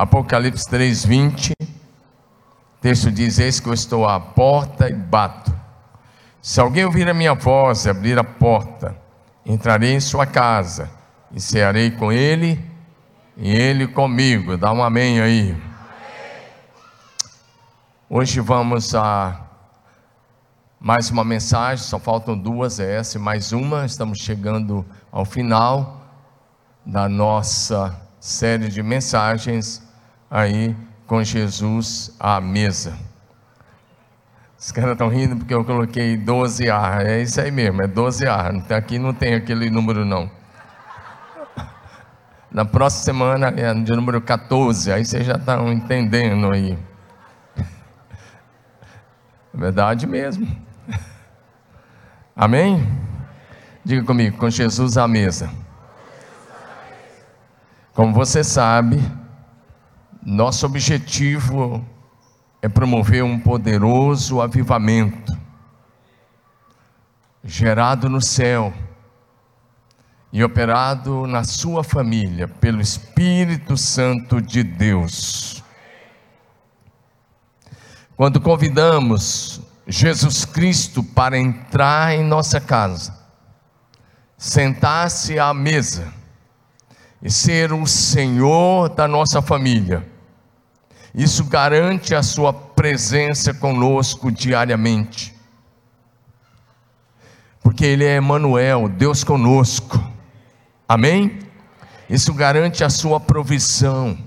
Apocalipse 3:20. O texto diz: Eis que eu estou à porta e bato. Se alguém ouvir a minha voz e abrir a porta, entrarei em sua casa e cearei com ele e ele comigo. Dá um amém aí. Hoje vamos a mais uma mensagem, só faltam duas, é essa e mais uma. Estamos chegando ao final da nossa série de mensagens aí com Jesus à mesa. Os caras estão rindo porque eu coloquei 12A. É isso aí mesmo, é 12A. Aqui não tem aquele número não. Na próxima semana é de número 14, aí vocês já estão entendendo aí. É verdade mesmo. Amém? Diga comigo, com Jesus à mesa. Como você sabe, nosso objetivo é promover um poderoso avivamento gerado no céu e operado na sua família pelo Espírito Santo de Deus. Quando convidamos Jesus Cristo para entrar em nossa casa, sentar-se à mesa e ser o Senhor da nossa família. Isso garante a sua presença conosco diariamente. Porque ele é Emanuel, Deus conosco. Amém? Isso garante a sua provisão,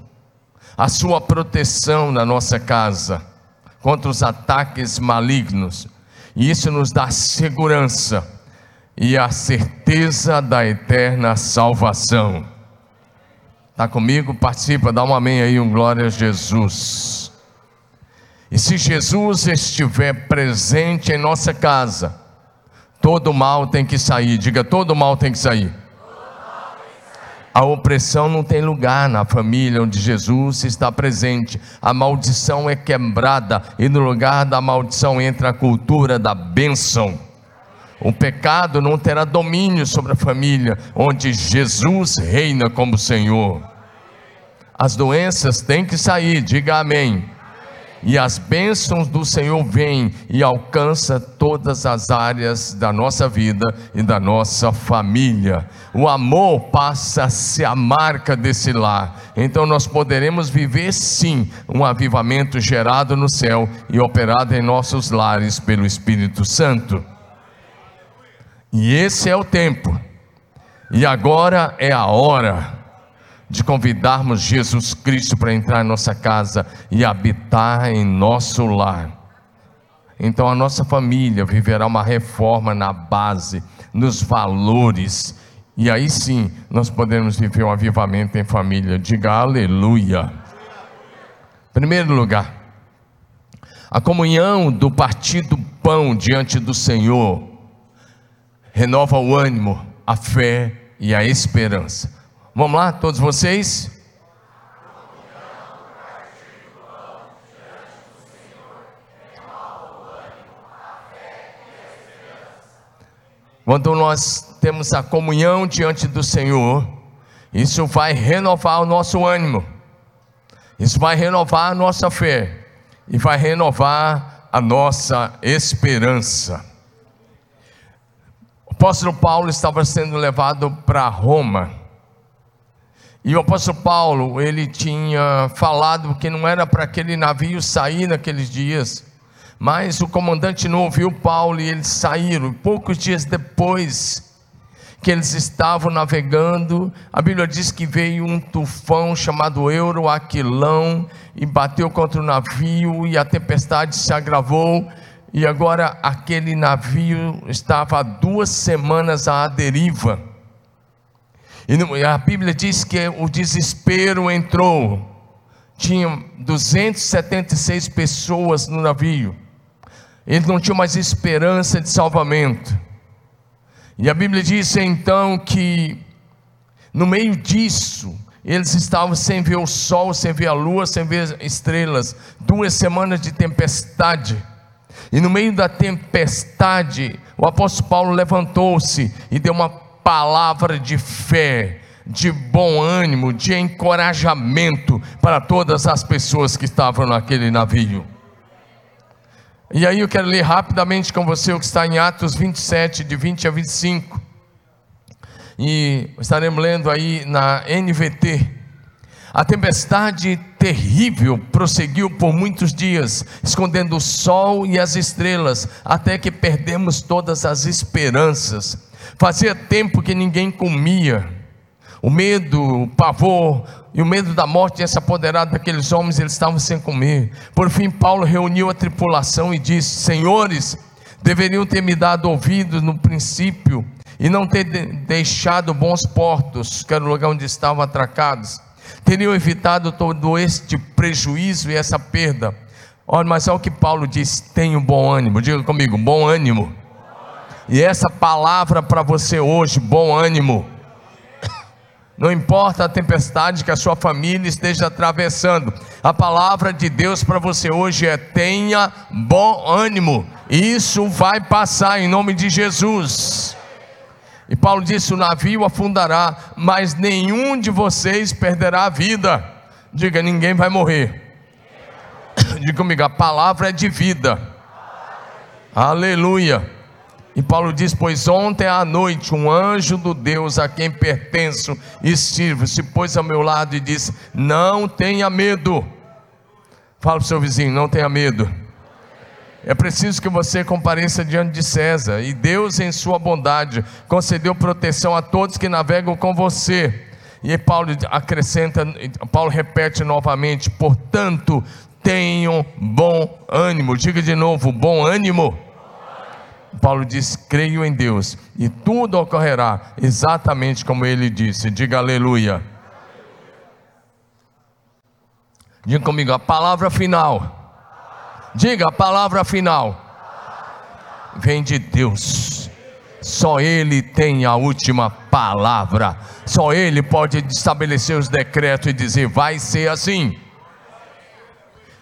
a sua proteção na nossa casa contra os ataques malignos. E isso nos dá segurança e a certeza da eterna salvação. Está comigo? Participa, dá um amém aí, um glória a Jesus. E se Jesus estiver presente em nossa casa, todo mal tem que sair. Diga, todo mal tem que sair. A opressão não tem lugar na família onde Jesus está presente. A maldição é quebrada e no lugar da maldição entra a cultura da bênção. O pecado não terá domínio sobre a família onde Jesus reina como Senhor. As doenças têm que sair, diga amém. E as bênçãos do Senhor vêm e alcança todas as áreas da nossa vida e da nossa família. O amor passa a ser a marca desse lar. Então nós poderemos viver sim um avivamento gerado no céu e operado em nossos lares pelo Espírito Santo. E esse é o tempo. E agora é a hora de convidarmos Jesus Cristo para entrar em nossa casa e habitar em nosso lar. Então a nossa família viverá uma reforma na base, nos valores, e aí sim nós podemos viver um avivamento em família. Diga aleluia. Primeiro lugar, a comunhão do partido pão diante do Senhor renova o ânimo, a fé e a esperança. Vamos lá, todos vocês? Quando nós temos a comunhão diante do Senhor, isso vai renovar o nosso ânimo, isso vai renovar a nossa fé e vai renovar a nossa esperança. Apóstolo Paulo estava sendo levado para Roma e o apóstolo Paulo, ele tinha falado que não era para aquele navio sair naqueles dias, mas o comandante não ouviu Paulo e eles saíram. Poucos dias depois que eles estavam navegando, a Bíblia diz que veio um tufão chamado Euroaquilão e bateu contra o navio e a tempestade se agravou. E agora aquele navio estava há duas semanas à deriva. E a Bíblia diz que o desespero entrou. Tinha 276 pessoas no navio. Eles não tinham mais esperança de salvamento. E a Bíblia diz então que, no meio disso, eles estavam sem ver o sol, sem ver a lua, sem ver estrelas. Duas semanas de tempestade. E no meio da tempestade, o apóstolo Paulo levantou-se e deu uma palavra de fé de bom ânimo, de encorajamento para todas as pessoas que estavam naquele navio. E aí eu quero ler rapidamente com você o que está em Atos 27, de 20 a 25. E estaremos lendo aí na NVT. A tempestade terrível prosseguiu por muitos dias, escondendo o sol e as estrelas, até que perdemos todas as esperanças. Fazia tempo que ninguém comia. O medo, o pavor e o medo da morte tinha se apoderado daqueles homens, eles estavam sem comer. Por fim, Paulo reuniu a tripulação e disse: Senhores, deveriam ter me dado ouvidos no princípio e não ter deixado bons portos, que era o lugar onde estavam atracados teriam evitado todo este prejuízo e essa perda. Olha, mas olha o que Paulo diz: tenha bom ânimo, diga comigo, bom ânimo. E essa palavra para você hoje, bom ânimo. Não importa a tempestade que a sua família esteja atravessando, a palavra de Deus para você hoje é: tenha bom ânimo, isso vai passar em nome de Jesus. E Paulo disse: O navio afundará, mas nenhum de vocês perderá a vida. Diga: ninguém vai morrer. Diga comigo: a palavra é de vida. Aleluia. E Paulo diz: Pois ontem à noite um anjo do Deus a quem pertenço e sirvo se pôs ao meu lado e disse: Não tenha medo. Fala para o seu vizinho: Não tenha medo. É preciso que você compareça diante de César, e Deus, em sua bondade, concedeu proteção a todos que navegam com você. E Paulo acrescenta, Paulo repete novamente: portanto, tenham bom ânimo. Diga de novo: bom ânimo. Paulo diz: creio em Deus, e tudo ocorrerá exatamente como ele disse. Diga aleluia. Diga comigo a palavra final Diga a palavra final. Vem de Deus. Só Ele tem a última palavra. Só Ele pode estabelecer os decretos e dizer: vai ser assim.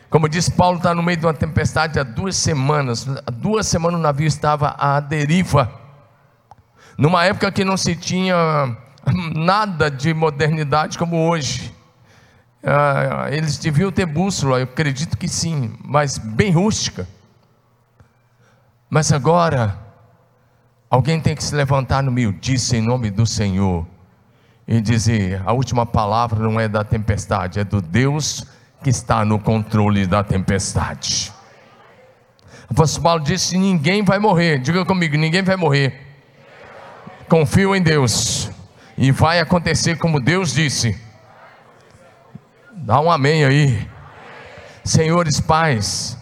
Como disse Paulo, está no meio de uma tempestade há duas semanas. Há duas semanas o navio estava à deriva. Numa época que não se tinha nada de modernidade como hoje. Ah, eles deviam ter bússola, eu acredito que sim, mas bem rústica. Mas agora, alguém tem que se levantar no meio disso em nome do Senhor e dizer: a última palavra não é da tempestade, é do Deus que está no controle da tempestade. O apóstolo Paulo disse: ninguém vai morrer, diga comigo: ninguém vai morrer. Confio em Deus, e vai acontecer como Deus disse Dá um amém aí. Senhores pais,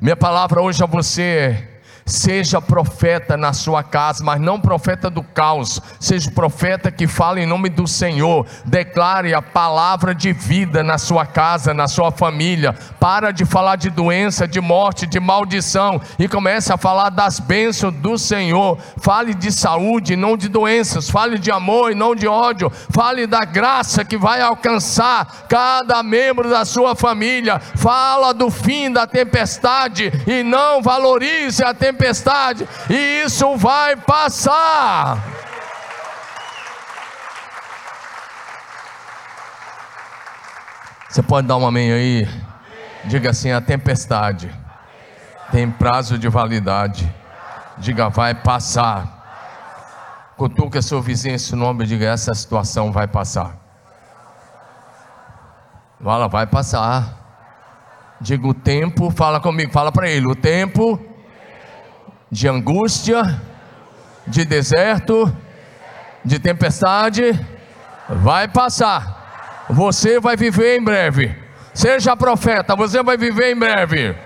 minha palavra hoje a você é Seja profeta na sua casa, mas não profeta do caos. Seja profeta que fala em nome do Senhor. Declare a palavra de vida na sua casa, na sua família. Para de falar de doença, de morte, de maldição e comece a falar das bênçãos do Senhor. Fale de saúde, não de doenças. Fale de amor e não de ódio. Fale da graça que vai alcançar cada membro da sua família. Fala do fim da tempestade e não valorize a tempestade tempestade, e isso vai passar. Você pode dar um amém aí? Diga assim: a tempestade tem prazo de validade. Diga, vai passar. Cutuca seu vizinho esse nome e diga: essa situação vai passar. Fala, vai passar. Diga o tempo, fala comigo, fala para ele: o tempo de angústia, de deserto, de tempestade, vai passar. Você vai viver em breve. Seja profeta, você vai viver em breve.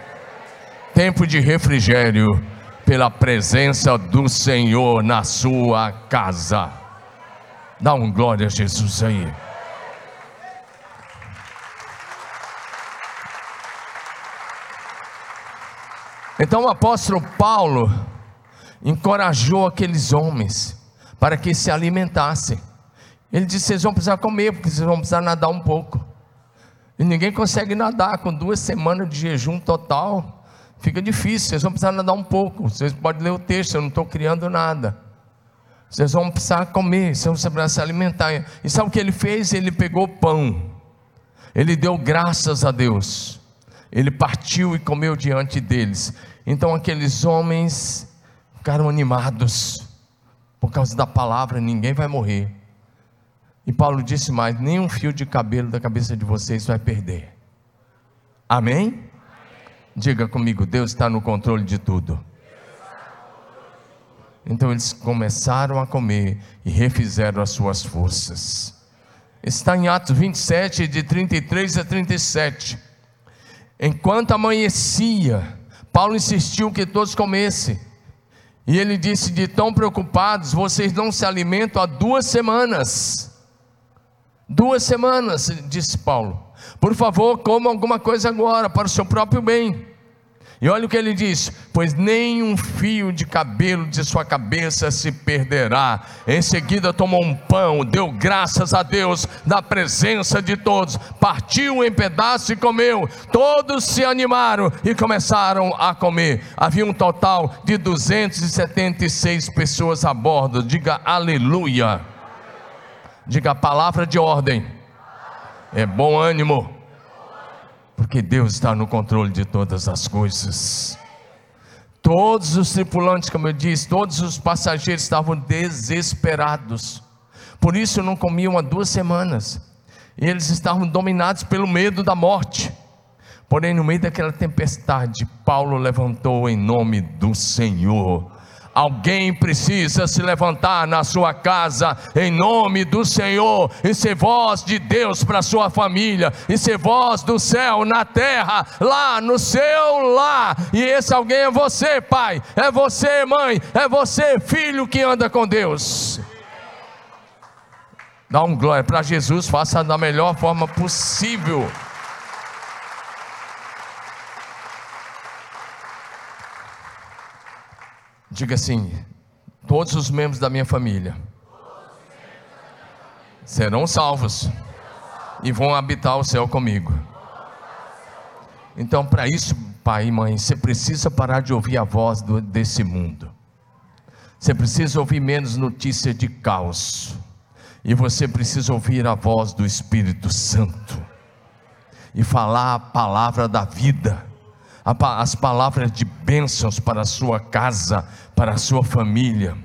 Tempo de refrigério pela presença do Senhor na sua casa. Dá um glória a Jesus aí. Então o apóstolo Paulo encorajou aqueles homens para que se alimentassem. Ele disse: vocês vão precisar comer, porque vocês vão precisar nadar um pouco. E ninguém consegue nadar com duas semanas de jejum total. Fica difícil, vocês vão precisar nadar um pouco. Vocês podem ler o texto, eu não estou criando nada. Vocês vão precisar comer, vocês vão precisar se alimentar. E sabe o que ele fez? Ele pegou pão, ele deu graças a Deus, ele partiu e comeu diante deles. Então aqueles homens ficaram animados, por causa da palavra, ninguém vai morrer. E Paulo disse mais: nenhum fio de cabelo da cabeça de vocês vai perder. Amém? Amém. Diga comigo: Deus está no controle de tudo. Então eles começaram a comer e refizeram as suas forças. Está em Atos 27, de 33 a 37. Enquanto amanhecia, Paulo insistiu que todos comessem. E ele disse: De tão preocupados, vocês não se alimentam há duas semanas. Duas semanas, disse Paulo. Por favor, coma alguma coisa agora, para o seu próprio bem. E olha o que ele diz: Pois nem um fio de cabelo de sua cabeça se perderá. Em seguida tomou um pão, deu graças a Deus na presença de todos, partiu em pedaços e comeu. Todos se animaram e começaram a comer. Havia um total de 276 pessoas a bordo. Diga aleluia. Diga a palavra de ordem. É bom ânimo porque Deus está no controle de todas as coisas. Todos os tripulantes, como eu disse, todos os passageiros estavam desesperados, por isso não comiam há duas semanas, e eles estavam dominados pelo medo da morte. Porém, no meio daquela tempestade, Paulo levantou em nome do Senhor Alguém precisa se levantar na sua casa em nome do Senhor e ser voz de Deus para sua família e ser voz do céu na terra, lá no seu lar. E esse alguém é você, pai, é você, mãe, é você, filho que anda com Deus. Dá um glória para Jesus, faça da melhor forma possível. Diga assim: todos os membros da minha família serão salvos e vão habitar o céu comigo. Então, para isso, pai e mãe, você precisa parar de ouvir a voz do, desse mundo. Você precisa ouvir menos notícia de caos. E você precisa ouvir a voz do Espírito Santo. E falar a palavra da vida as palavras de bênçãos para a sua casa, para a sua família.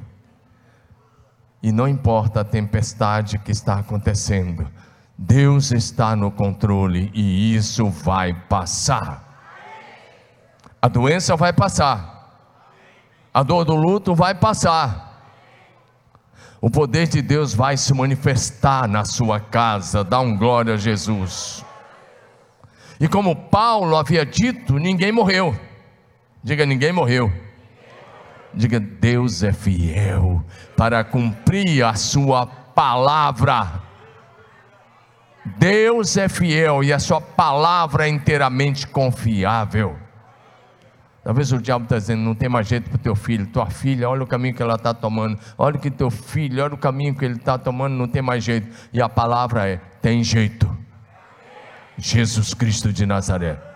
E não importa a tempestade que está acontecendo, Deus está no controle e isso vai passar. A doença vai passar, a dor do luto vai passar. O poder de Deus vai se manifestar na sua casa. Dá um glória a Jesus. E como Paulo havia dito, ninguém morreu. Diga, ninguém morreu. Diga, Deus é fiel para cumprir a sua palavra. Deus é fiel e a sua palavra é inteiramente confiável. Talvez o diabo está dizendo: não tem mais jeito para o teu filho, tua filha, olha o caminho que ela está tomando, olha que teu filho, olha o caminho que ele está tomando, não tem mais jeito. E a palavra é: tem jeito. Jesus Cristo de Nazaré.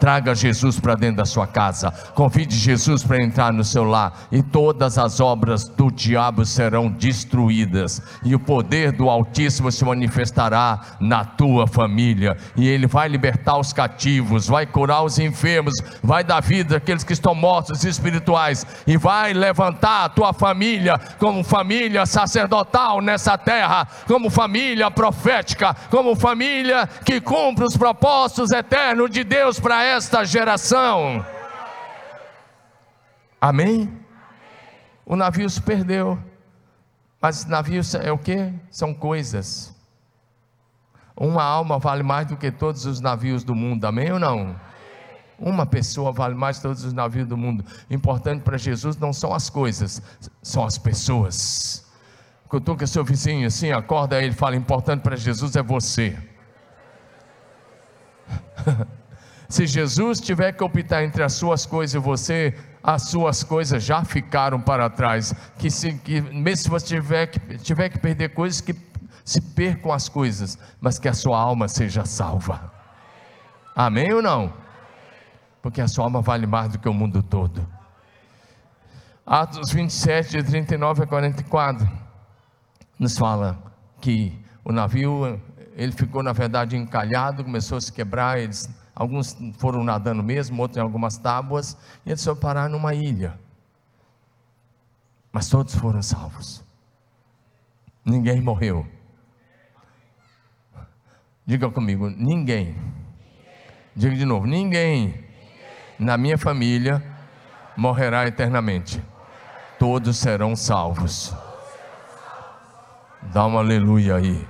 Traga Jesus para dentro da sua casa. Convide Jesus para entrar no seu lar. E todas as obras do diabo serão destruídas. E o poder do Altíssimo se manifestará na tua família. E ele vai libertar os cativos, vai curar os enfermos, vai dar vida àqueles que estão mortos espirituais. E vai levantar a tua família como família sacerdotal nessa terra, como família profética, como família que cumpre os propósitos eternos de Deus para esta geração. Amém? O navio se perdeu. Mas navios é o que? São coisas. Uma alma vale mais do que todos os navios do mundo, amém ou não? Uma pessoa vale mais que todos os navios do mundo. Importante para Jesus não são as coisas, são as pessoas. Cutuca seu vizinho assim, acorda ele, fala: importante para Jesus é você. Se Jesus tiver que optar entre as suas coisas e você, as suas coisas já ficaram para trás. Que, se, que mesmo se você tiver que, tiver que perder coisas, que se percam as coisas, mas que a sua alma seja salva. Amém ou não? Porque a sua alma vale mais do que o mundo todo. Atos 27, de 39 a 44, nos fala que o navio, ele ficou na verdade encalhado, começou a se quebrar, eles, alguns foram nadando mesmo, outros em algumas tábuas, e eles foram parar numa ilha. Mas todos foram salvos. Ninguém morreu. Diga comigo, ninguém. Diga de novo, ninguém na minha família morrerá eternamente. Todos serão salvos. Dá um aleluia aí.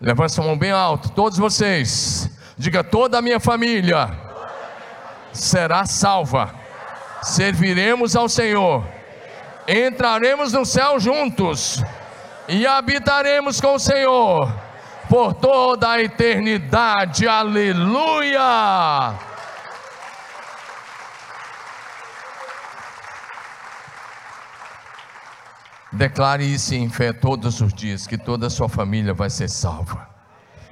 Levanta sua mão bem alto, todos vocês. Diga: toda a minha família será salva. Serviremos ao Senhor. Entraremos no céu juntos e habitaremos com o Senhor por toda a eternidade. Aleluia! Declare isso em fé todos os dias, que toda a sua família vai ser salva.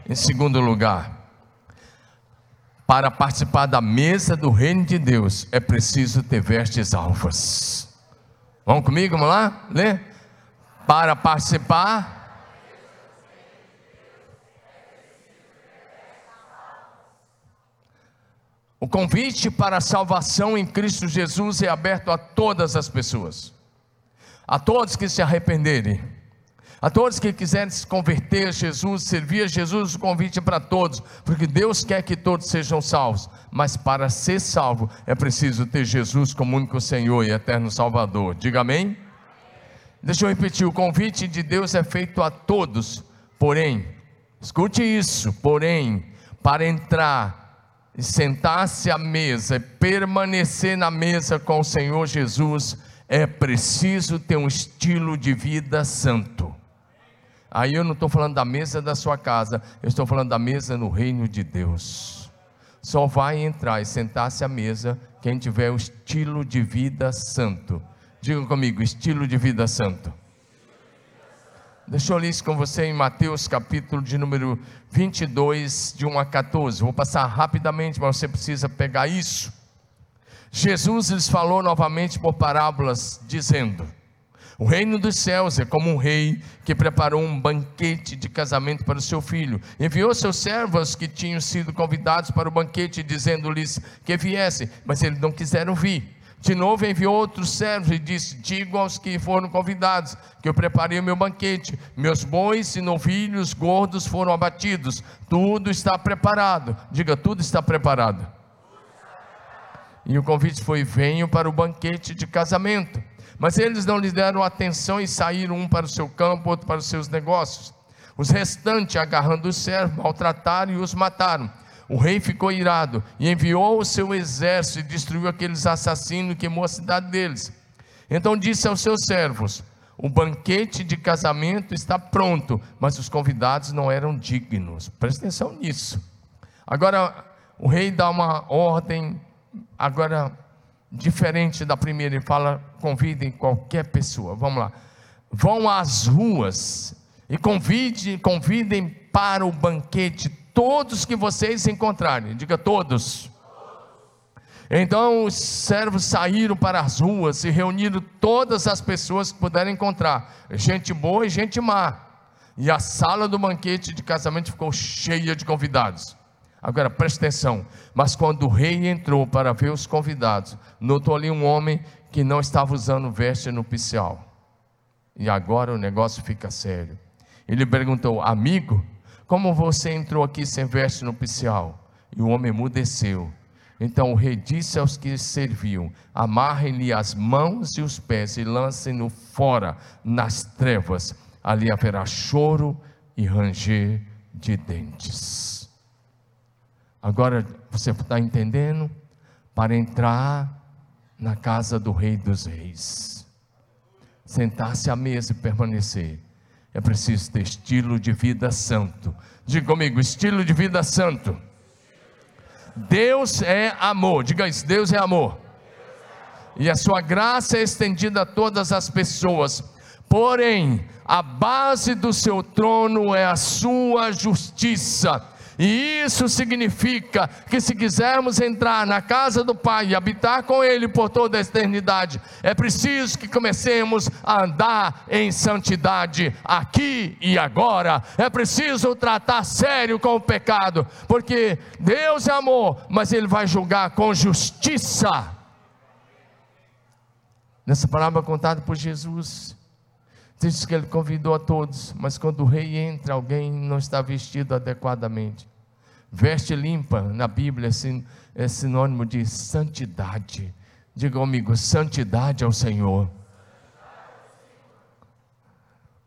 Em segundo lugar, para participar da mesa do reino de Deus, é preciso ter vestes alvas. Vamos comigo, vamos lá? Lê. Para participar. O convite para a salvação em Cristo Jesus é aberto a todas as pessoas a todos que se arrependerem, a todos que quiserem se converter a Jesus, servir a Jesus, o convite é para todos, porque Deus quer que todos sejam salvos, mas para ser salvo é preciso ter Jesus como único Senhor e eterno Salvador. Diga amém? Deixa eu repetir: o convite de Deus é feito a todos, porém, escute isso, porém, para entrar e sentar-se à mesa e permanecer na mesa com o Senhor Jesus, é preciso ter um estilo de vida santo. Aí eu não estou falando da mesa da sua casa, eu estou falando da mesa no reino de Deus. Só vai entrar e sentar-se à mesa quem tiver o estilo de vida santo. Diga comigo, estilo de vida santo. Deixa eu ler isso com você em Mateus capítulo de número 22, de 1 a 14. Vou passar rapidamente, mas você precisa pegar isso. Jesus lhes falou novamente por parábolas, dizendo: O reino dos céus é como um rei que preparou um banquete de casamento para o seu filho. Enviou seus servos que tinham sido convidados para o banquete, dizendo-lhes que viessem, mas eles não quiseram vir. De novo enviou outros servos e disse: Digo aos que foram convidados que eu preparei o meu banquete. Meus bois e novilhos gordos foram abatidos. Tudo está preparado. Diga: tudo está preparado. E o convite foi: venham para o banquete de casamento. Mas eles não lhe deram atenção e saíram um para o seu campo, outro para os seus negócios. Os restantes, agarrando os servos, maltrataram e os mataram. O rei ficou irado e enviou o seu exército e destruiu aqueles assassinos e queimou a cidade deles. Então disse aos seus servos: O banquete de casamento está pronto, mas os convidados não eram dignos. Presta atenção nisso. Agora, o rei dá uma ordem Agora, diferente da primeira, ele fala: convidem qualquer pessoa. Vamos lá. Vão às ruas e convide, convidem para o banquete todos que vocês encontrarem. Diga todos. Então os servos saíram para as ruas e reuniram todas as pessoas que puderam encontrar, gente boa e gente má. E a sala do banquete de casamento ficou cheia de convidados. Agora preste atenção. Mas quando o rei entrou para ver os convidados, notou ali um homem que não estava usando veste nupcial. E agora o negócio fica sério. Ele perguntou: Amigo, como você entrou aqui sem veste nupcial? E o homem emudeceu. Então o rei disse aos que serviam: Amarrem-lhe as mãos e os pés e lancem-no fora nas trevas. Ali haverá choro e ranger de dentes. Agora você está entendendo? Para entrar na casa do Rei dos Reis, sentar-se à mesa e permanecer, é preciso ter estilo de vida santo. Diga comigo: estilo de vida santo. Deus é amor, diga isso: Deus é amor. E a sua graça é estendida a todas as pessoas. Porém, a base do seu trono é a sua justiça E isso significa que se quisermos entrar na casa do Pai e habitar com Ele por toda a eternidade, é preciso que comecemos a andar em santidade aqui e agora. É preciso tratar sério com o pecado, porque Deus é amor, mas Ele vai julgar com justiça. Nessa palavra contada por Jesus, diz que ele convidou a todos, mas quando o rei entra, alguém não está vestido adequadamente. Veste limpa na Bíblia é sinônimo de santidade. Diga comigo, santidade ao Senhor.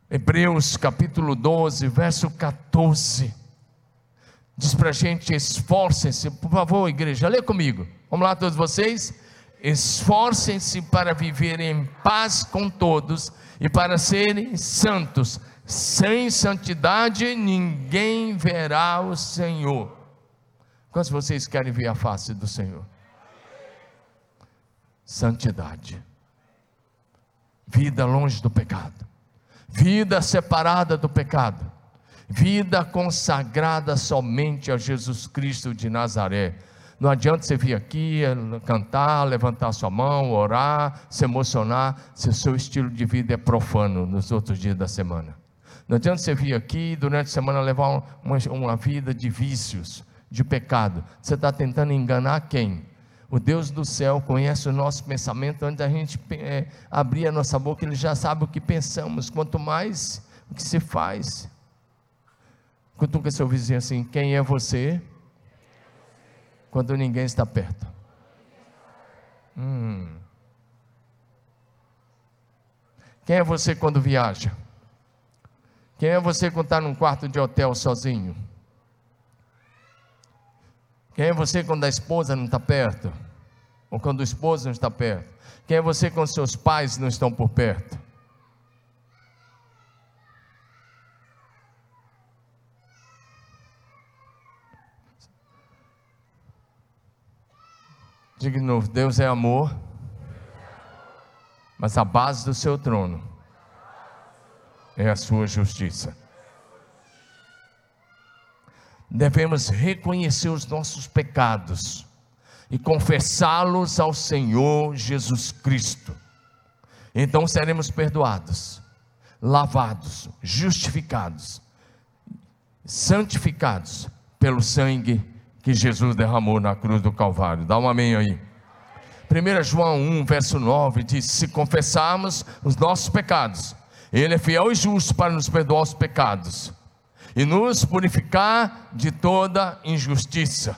Hebreus capítulo 12, verso 14. Diz para a gente: esforcem-se, por favor, igreja, lê comigo. Vamos lá, todos vocês. Esforcem-se para viver em paz com todos e para serem santos sem santidade ninguém verá o Senhor. Quantos vocês querem ver a face do Senhor? Santidade. Vida longe do pecado. Vida separada do pecado. Vida consagrada somente a Jesus Cristo de Nazaré. Não adianta você vir aqui, cantar, levantar sua mão, orar, se emocionar, se o seu estilo de vida é profano nos outros dias da semana. Não adianta você vir aqui durante a semana levar uma, uma vida de vícios, de pecado. Você está tentando enganar quem? O Deus do céu conhece o nosso pensamento antes da gente é, abrir a nossa boca, Ele já sabe o que pensamos. Quanto mais o que se faz. Cutuca seu vizinho assim: quem é você? Quando ninguém está perto. Hum. Quem é você quando viaja? Quem é você quando está num quarto de hotel sozinho? Quem é você quando a esposa não está perto? Ou quando o esposo não está perto? Quem é você quando seus pais não estão por perto? Diga de novo: Deus é amor, mas a base do seu trono é a sua justiça. Devemos reconhecer os nossos pecados e confessá-los ao Senhor Jesus Cristo. Então seremos perdoados, lavados, justificados, santificados pelo sangue que Jesus derramou na cruz do Calvário. Dá um amém aí. 1 João 1, verso 9 diz: Se confessarmos os nossos pecados, ele é fiel e justo para nos perdoar os pecados e nos purificar de toda injustiça.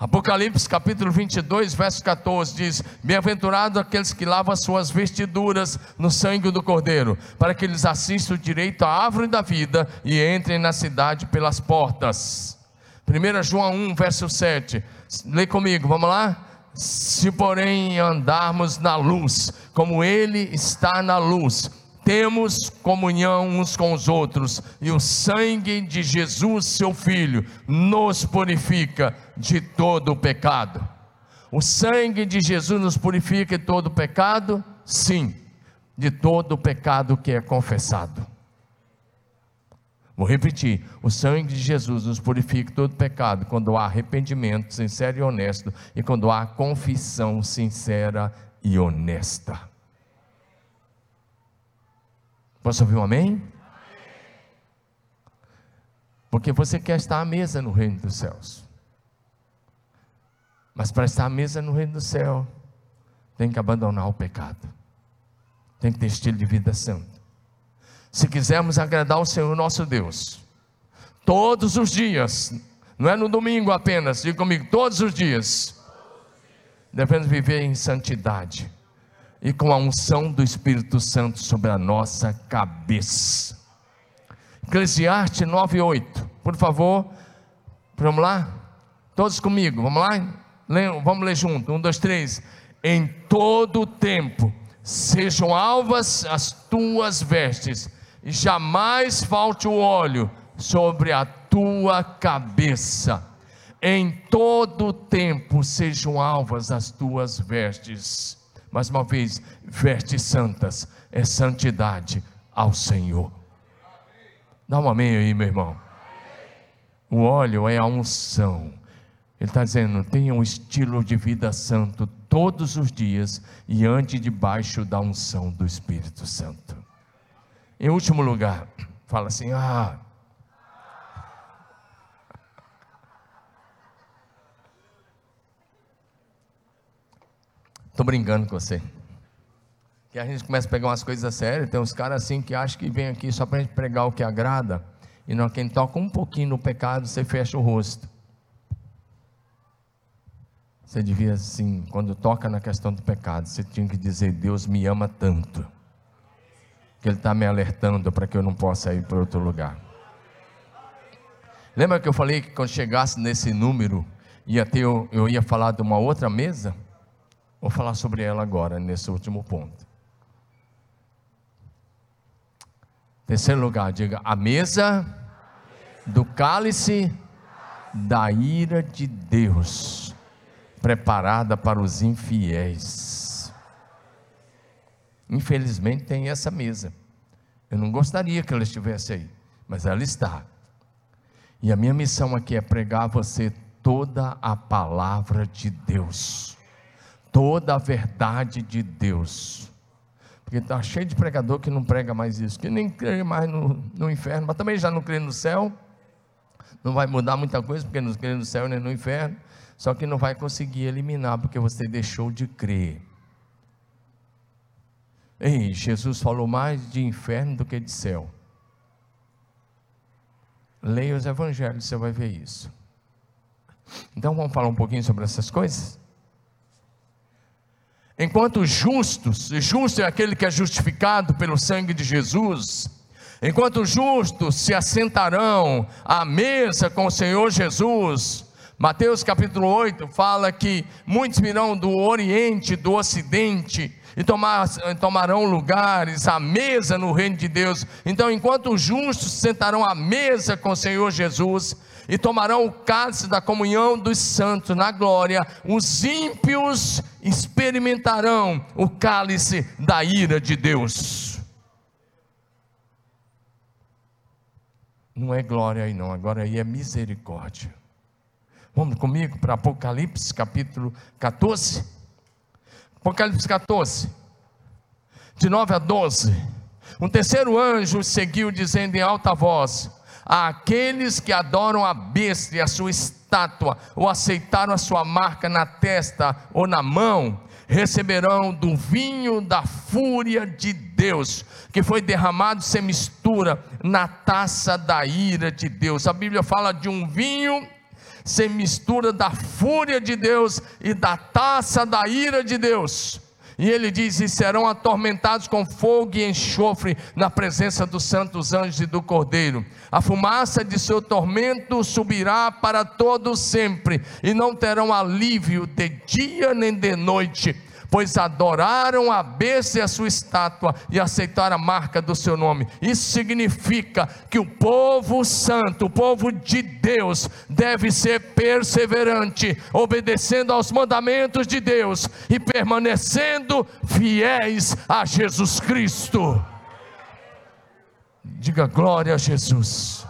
Apocalipse capítulo 22, verso 14 diz: Bem-aventurado aqueles que lavam as suas vestiduras no sangue do Cordeiro, para que eles assistam direito à árvore da vida e entrem na cidade pelas portas. 1 João 1, verso 7. Lê comigo, vamos lá? Se porém andarmos na luz, como Ele está na luz, temos comunhão uns com os outros, e o sangue de Jesus, seu Filho, nos purifica de todo o pecado. O sangue de Jesus nos purifica de todo o pecado? Sim, de todo o pecado que é confessado. Vou repetir: o sangue de Jesus nos purifica de todo pecado quando há arrependimento sincero e honesto, e quando há confissão sincera e honesta. Posso ouvir um amém? Porque você quer estar à mesa no reino dos céus. Mas para estar à mesa no reino do céu, tem que abandonar o pecado. Tem que ter estilo de vida santo. Se quisermos agradar o Senhor nosso Deus, todos os dias, não é no domingo apenas, diga comigo, todos os dias, devemos viver em santidade e com a unção do Espírito Santo sobre a nossa cabeça. Eclesiastes 9:8. Por favor, vamos lá? Todos comigo, vamos lá? Vamos ler junto. Um, dois, três. Em todo tempo sejam alvas as tuas vestes, jamais falte o óleo sobre a tua cabeça. Em todo tempo sejam alvas as tuas vestes mais uma vez, vestes santas, é santidade ao Senhor. Dá um amém aí, meu irmão. O óleo é a unção. Ele está dizendo: tenha um estilo de vida santo todos os dias e ande debaixo da unção do Espírito Santo. Em último lugar, fala assim: ah. Estou brincando com você. Que a gente começa a pegar umas coisas sérias, tem uns caras assim que acham que vem aqui só para a gente pregar o que agrada, e não quem toca um pouquinho no pecado, você fecha o rosto. Você devia, assim, quando toca na questão do pecado, você tinha que dizer: Deus me ama tanto, que Ele está me alertando para que eu não possa ir para outro lugar. Lembra que eu falei que quando chegasse nesse número, ia ter, eu ia falar de uma outra mesa? Vou falar sobre ela agora, nesse último ponto. Terceiro lugar, diga: a mesa do cálice da ira de Deus preparada para os infiéis. Infelizmente tem essa mesa. Eu não gostaria que ela estivesse aí, mas ela está. E a minha missão aqui é pregar a você toda a palavra de Deus, toda a verdade de Deus. Porque está cheio de pregador que não prega mais isso, que nem crê mais no, no inferno, mas também já não crê no céu. Não vai mudar muita coisa, porque não crê no céu nem no inferno. Só que não vai conseguir eliminar porque você deixou de crer. Ei, Jesus falou mais de inferno do que de céu. Leia os evangelhos, você vai ver isso. Então vamos falar um pouquinho sobre essas coisas? Enquanto justos, justo é aquele que é justificado pelo sangue de Jesus, enquanto justos se assentarão à mesa com o Senhor Jesus, Mateus capítulo 8 fala que muitos virão do Oriente, do Ocidente, e tomar, tomarão lugares à mesa no reino de Deus. Então, enquanto os justos sentarão à mesa com o Senhor Jesus e tomarão o cálice da comunhão dos santos na glória, os ímpios experimentarão o cálice da ira de Deus. Não é glória aí, não, agora aí é misericórdia. Vamos comigo para Apocalipse capítulo 14. Apocalipse 14, de 9 a 12. Um terceiro anjo seguiu dizendo em alta voz: Aqueles que adoram a besta e a sua estátua, ou aceitaram a sua marca na testa ou na mão, receberão do vinho da fúria de Deus, que foi derramado sem mistura na taça da ira de Deus. A Bíblia fala de um vinho sem mistura da fúria de Deus e da taça da ira de Deus. E ele diz: E serão atormentados com fogo e enxofre na presença dos santos anjos e do Cordeiro. A fumaça de seu tormento subirá para todo sempre, e não terão alívio de dia nem de noite pois adoraram a besta e a sua estátua e aceitaram a marca do seu nome. Isso significa que o povo santo, o povo de Deus, deve ser perseverante, obedecendo aos mandamentos de Deus e permanecendo fiéis a Jesus Cristo. Diga glória a Jesus.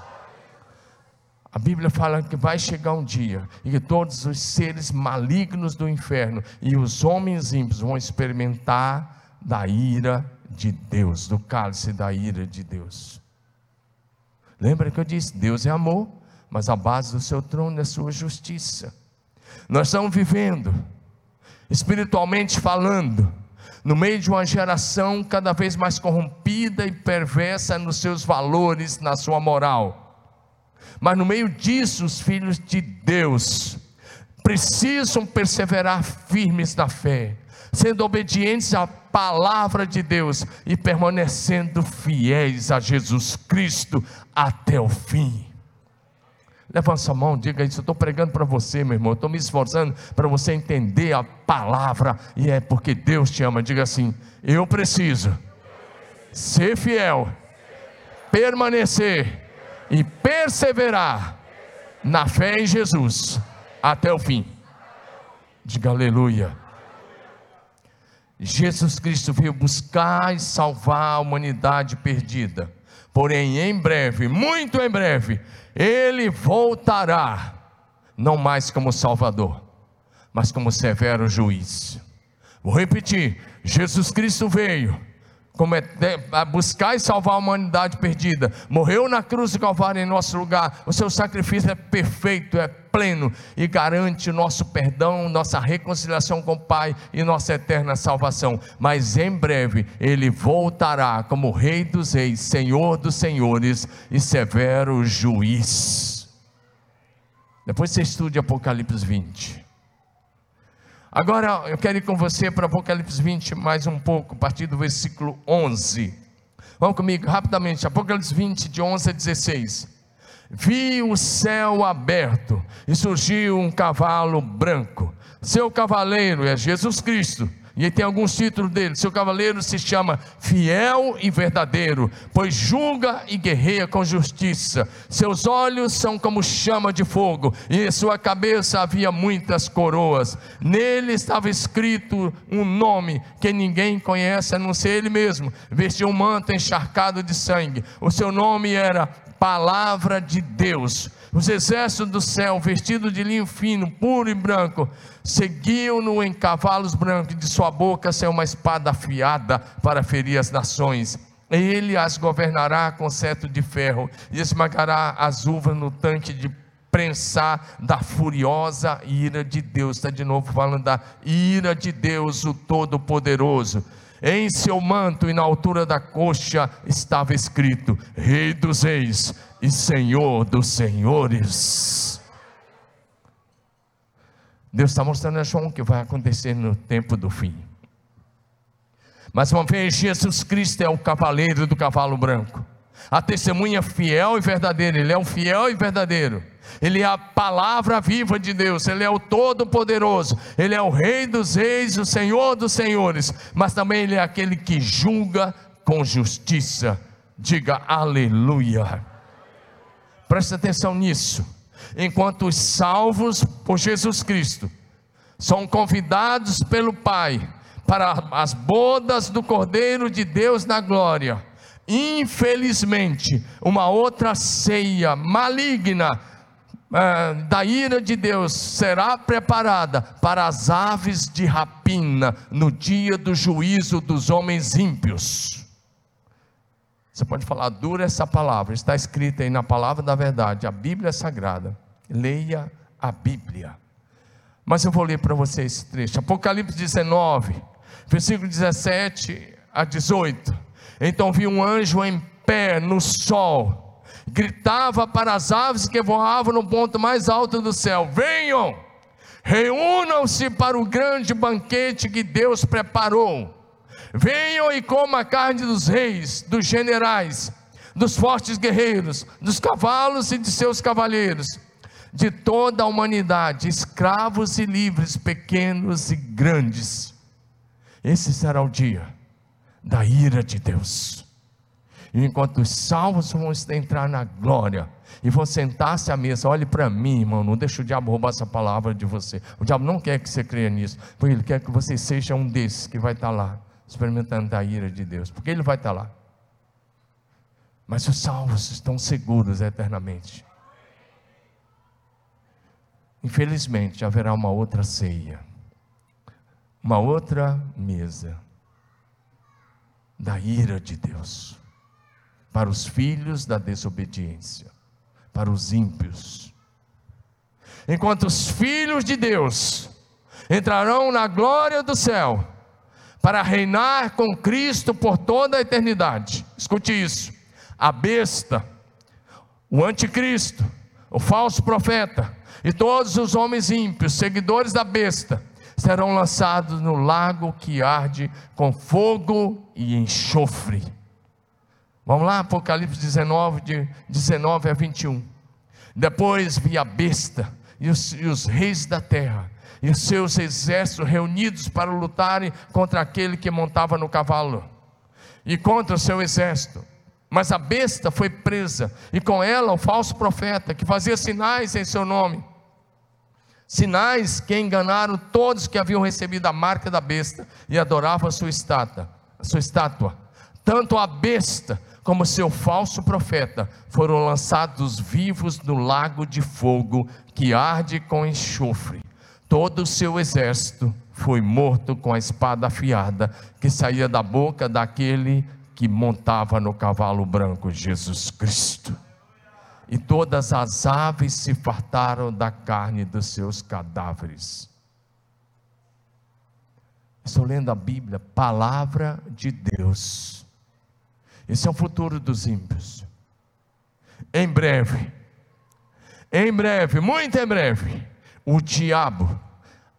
A Bíblia fala que vai chegar um dia em que todos os seres malignos do inferno e os homens ímpios vão experimentar da ira de Deus, do cálice da ira de Deus. Lembra que eu disse: Deus é amor, mas a base do seu trono é sua justiça. Nós estamos vivendo, espiritualmente falando, no meio de uma geração cada vez mais corrompida e perversa nos seus valores, na sua moral mas no meio disso, os filhos de Deus precisam perseverar firmes na fé, sendo obedientes à palavra de Deus e permanecendo fiéis a Jesus Cristo até o fim. Levanta sua mão, diga isso. Eu estou pregando para você, meu irmão. Estou me esforçando para você entender a palavra. E é porque Deus te ama. Diga assim: Eu preciso ser fiel, permanecer e perseverar na fé em Jesus até o fim. Diga aleluia. Jesus Cristo veio buscar e salvar a humanidade perdida. Porém, em breve, muito em breve, ele voltará, não mais como Salvador, mas como severo juiz. Vou repetir: Jesus Cristo veio como é, a buscar e salvar a humanidade perdida, morreu na cruz do Calvário em nosso lugar. O seu sacrifício é perfeito, é pleno e garante o nosso perdão, nossa reconciliação com o Pai e nossa eterna salvação. Mas em breve ele voltará como Rei dos Reis, Senhor dos Senhores e severo juiz. Depois você estude Apocalipse 20. Agora eu quero ir com você para Apocalipse 20 mais um pouco, a partir do versículo 11. Vamos comigo rapidamente, Apocalipse 20, de 11 a 16. Vi o céu aberto e surgiu um cavalo branco. Seu cavaleiro é Jesus Cristo e tem alguns títulos dele. Seu cavaleiro se chama Fiel e Verdadeiro, pois julga e guerreia com justiça. Seus olhos são como chama de fogo, e em sua cabeça havia muitas coroas. Nele estava escrito um nome que ninguém conhece a não ser ele mesmo. Vestiu um manto encharcado de sangue. O seu nome era Palavra de Deus. Os exércitos do céu, vestidos de linho fino, puro e branco, seguiam-no em cavalos brancos, de sua boca saiu uma espada afiada para ferir as nações. Ele as governará com cetro de ferro e esmagará as uvas no tanque de prensar da furiosa ira de Deus. Está de novo falando da ira de Deus, o Todo-Poderoso. Em seu manto e na altura da coxa estava escrito: Rei dos Reis e Senhor dos Senhores. Deus está mostrando a João o que vai acontecer no tempo do fim. Mas uma vez, Jesus Cristo é o cavaleiro do cavalo branco, a testemunha fiel e verdadeira, Ele é o fiel e verdadeiro. Ele é a palavra viva de Deus, Ele é o Todo-Poderoso, Ele é o Rei dos Reis, o Senhor dos Senhores, mas também Ele é aquele que julga com justiça. Diga aleluia. Preste atenção nisso. Enquanto os salvos por Jesus Cristo são convidados pelo Pai para as bodas do Cordeiro de Deus na glória, infelizmente, uma outra ceia maligna é, da ira de Deus será preparada para as aves de rapina no dia do juízo dos homens ímpios. Você pode falar, dura essa palavra, está escrita aí na palavra da verdade, a Bíblia é sagrada. Leia a Bíblia. Mas eu vou ler para você esse trecho. Apocalipse 19, versículo 17 a 18. Então vi um anjo em pé no sol, gritava para as aves que voavam no ponto mais alto do céu: Venham, reúnam-se para o grande banquete que Deus preparou Venham e comam a carne dos reis, dos generais, dos fortes guerreiros, dos cavalos e de seus cavaleiros, de toda a humanidade, escravos e livres, pequenos e grandes. Esse será o dia da ira de Deus. Enquanto os salvos vão entrar na glória e vão sentar-se à mesa, olhe para mim, irmão, não deixe o diabo roubar essa palavra de você. O diabo não quer que você creia nisso, porque ele quer que você seja um desses que vai estar lá experimentando a ira de Deus, porque Ele vai estar lá. Mas os salvos estão seguros eternamente. Infelizmente, haverá uma outra ceia, uma outra mesa da ira de Deus para os filhos da desobediência, para os ímpios. Enquanto os filhos de Deus entrarão na glória do céu, para reinar com Cristo por toda a eternidade. Escute isso: a besta, o anticristo, o falso profeta e todos os homens ímpios, seguidores da besta, serão lançados no lago que arde com fogo e enxofre. Vamos lá, Apocalipse 19, de 19 a 21. Depois vi a besta e os, e os reis da terra e os seus exércitos reunidos para lutarem contra aquele que montava no cavalo e contra o seu exército. Mas a besta foi presa, e com ela o falso profeta, que fazia sinais em seu nome. Sinais que enganaram todos que haviam recebido a marca da besta e adoravam a sua estátua, a sua estátua. Tanto a besta como seu falso profeta, foram lançados vivos no lago de fogo que arde com enxofre. Todo o seu exército foi morto com a espada afiada que saía da boca daquele que montava no cavalo branco, Jesus Cristo. E todas as aves se fartaram da carne dos seus cadáveres. Estou lendo a Bíblia, palavra de Deus. Esse é o futuro dos ímpios. Em breve, em breve, muito em breve, o diabo,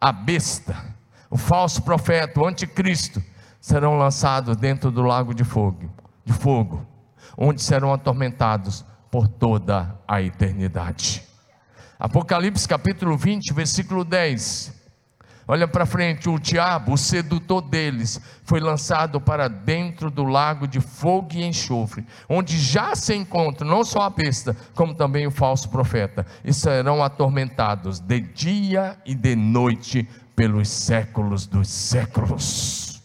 a besta, o falso profeta, o anticristo, serão lançados dentro do lago de fogo, de fogo, onde serão atormentados por toda a eternidade. Apocalipse capítulo 20, versículo 10. Olha para frente, o diabo, o sedutor deles, foi lançado para dentro do lago de fogo e enxofre, onde já se encontra não só a besta, como também o falso profeta, e serão atormentados de dia e de noite pelos séculos dos séculos.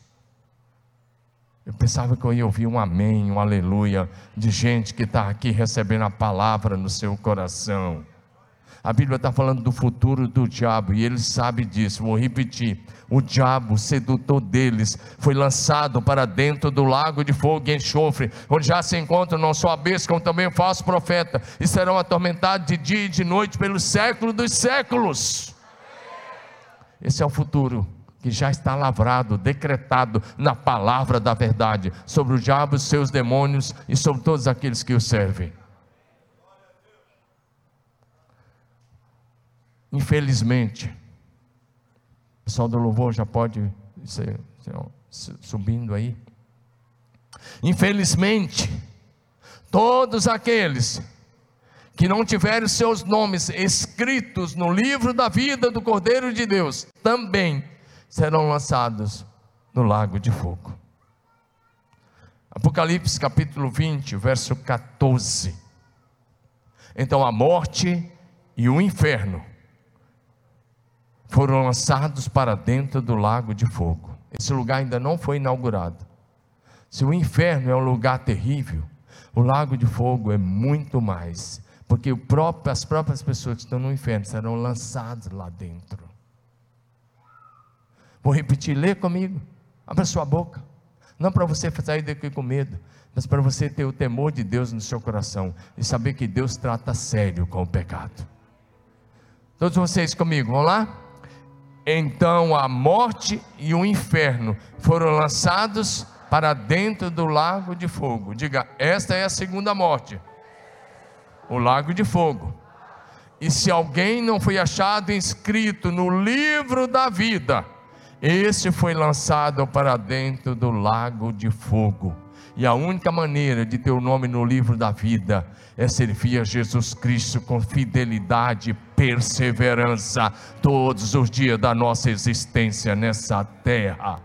Eu pensava que eu ia ouvir um amém, um aleluia, de gente que está aqui recebendo a palavra no seu coração. A Bíblia está falando do futuro do diabo e ele sabe disso. Vou repetir: o diabo, sedutor deles, foi lançado para dentro do lago de fogo e enxofre, onde já se encontra não só a besta, como também o falso profeta, e serão atormentados de dia e de noite pelos séculos dos séculos. Esse é o futuro que já está lavrado, decretado na palavra da verdade sobre o diabo, seus demônios e sobre todos aqueles que o servem. Infelizmente, o pessoal do louvor já pode ser, subindo aí. Infelizmente, todos aqueles que não tiverem seus nomes escritos no livro da vida do Cordeiro de Deus, também serão lançados no lago de fogo. Apocalipse capítulo 20, verso 14. Então a morte e o inferno foram lançados para dentro do lago de fogo. Esse lugar ainda não foi inaugurado. Se o inferno é um lugar terrível, o lago de fogo é muito mais, porque próprio, as próprias pessoas que estão no inferno serão lançadas lá dentro. Vou repetir, lê comigo, abra sua boca. Não para você sair daqui com medo, mas para você ter o temor de Deus no seu coração e saber que Deus trata sério com o pecado. Todos vocês comigo, vamos lá? Então a morte e o inferno foram lançados para dentro do lago de fogo. Diga, esta é a segunda morte. O lago de fogo. E se alguém não foi achado inscrito no livro da vida, esse foi lançado para dentro do lago de fogo. E a única maneira de ter o nome no livro da vida é servir a Jesus Cristo com fidelidade perseverança todos os dias da nossa existência nessa terra.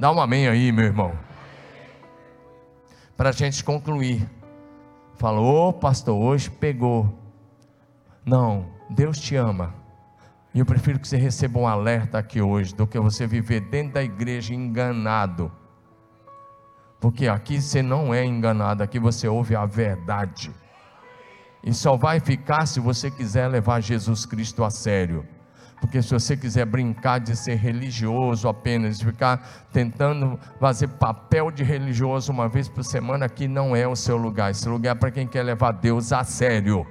Dá um amém aí, meu irmão. Para a gente concluir. Falou, oh, pastor, hoje pegou. Não, Deus te ama. E eu prefiro que você receba um alerta aqui hoje do que você viver dentro da igreja enganado porque aqui você não é enganado, aqui você ouve a verdade. E só vai ficar se você quiser levar Jesus Cristo a sério. Porque se você quiser brincar de ser religioso apenas, de ficar tentando fazer papel de religioso uma vez por semana, aqui não é o seu lugar. Esse lugar é para quem quer levar Deus a sério.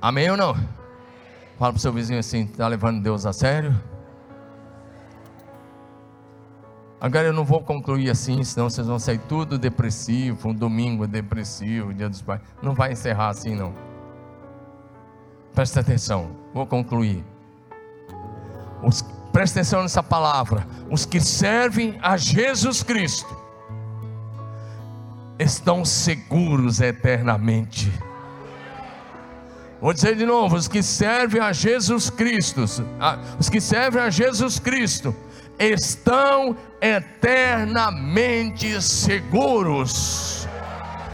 Amém ou não? Fala para o seu vizinho assim: está levando Deus a sério? Agora eu não vou concluir assim, senão vocês vão sair tudo depressivo, um domingo depressivo, dia dos pais. Não vai encerrar assim não. Presta atenção, vou concluir. Os, presta atenção nessa palavra. Os que servem a Jesus Cristo estão seguros eternamente. Vou dizer de novo: os que servem a Jesus Cristo, os que servem a Jesus Cristo, estão eternamente seguros.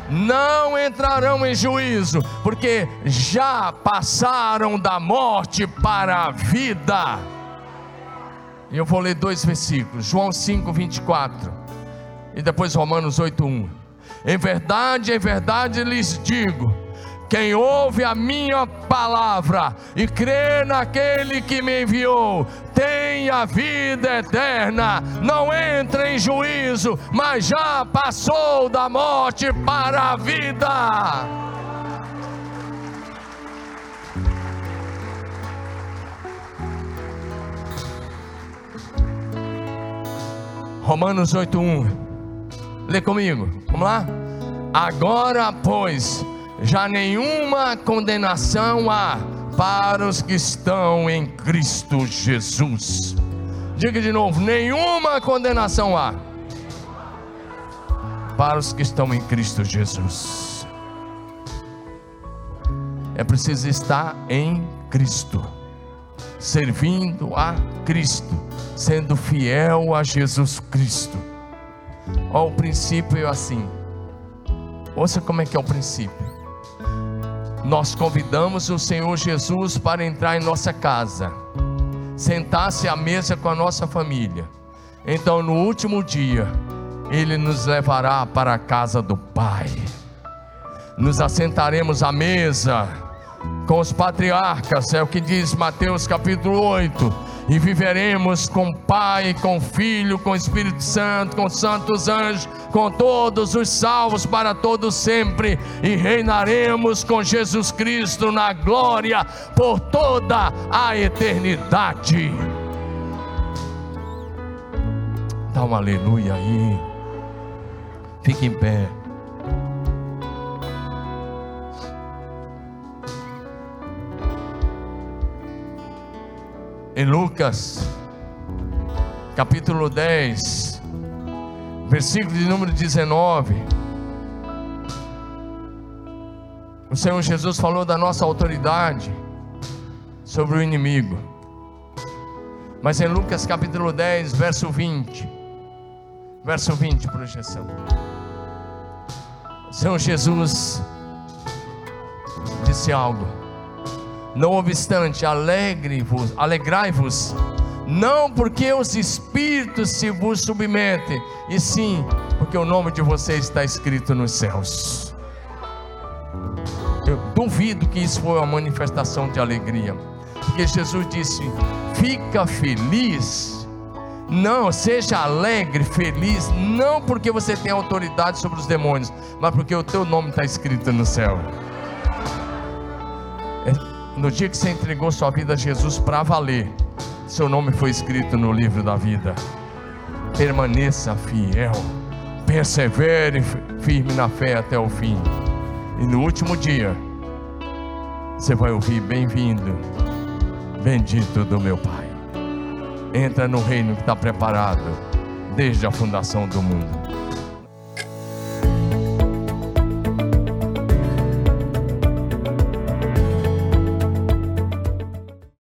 não entrarão em juízo, porque já passaram da morte para a vida. Eu vou ler dois versículos, João 5, 24, e depois Romanos 8, 1. Em verdade, em verdade lhes digo: quem ouve a minha palavra e crê naquele que me enviou, tem a vida eterna, não entra em juízo, mas já passou da morte para a vida. Romanos 8:1. Lê comigo. Vamos lá? Agora, pois, já nenhuma condenação há para os que estão em Cristo Jesus. Diga de novo: nenhuma condenação há para os que estão em Cristo Jesus. É preciso estar em Cristo, servindo a Cristo, sendo fiel a Jesus Cristo. Ó, o princípio é assim. Ouça como é que é o princípio nós convidamos o Senhor Jesus para entrar em nossa casa, sentar-se à mesa com a nossa família. Então, no último dia, Ele nos levará para a casa do Pai. Nos assentaremos à mesa com os patriarcas, é o que diz Mateus capítulo 8 e viveremos com Pai, com Filho, com Espírito Santo, com santos anjos, com todos os salvos para todos sempre, e reinaremos com Jesus Cristo na glória por toda a eternidade. Dá um aleluia aí. Fique em pé. Em Lucas, capítulo 10, versículo de número 19. O Senhor Jesus falou da nossa autoridade sobre o inimigo. Mas em Lucas capítulo 10, verso 20. Verso 20, projeção. O Senhor Jesus disse algo. Não obstante, alegre-vos, alegrai-vos, não porque os espíritos se vos submetem, e sim porque o nome de vocês está escrito nos céus. Eu duvido que isso foi uma manifestação de alegria, porque Jesus disse: fica feliz, não, seja alegre, feliz, não porque você tem autoridade sobre os demônios, mas porque o teu nome está escrito no céu no dia que você entregou sua vida a Jesus para valer, seu nome foi escrito no livro da vida. Permaneça fiel, persevere firme na fé até o fim. E no último dia, você vai ouvir: Bem-vindo, bendito do meu Pai. Entra no reino que está preparado desde a fundação do mundo.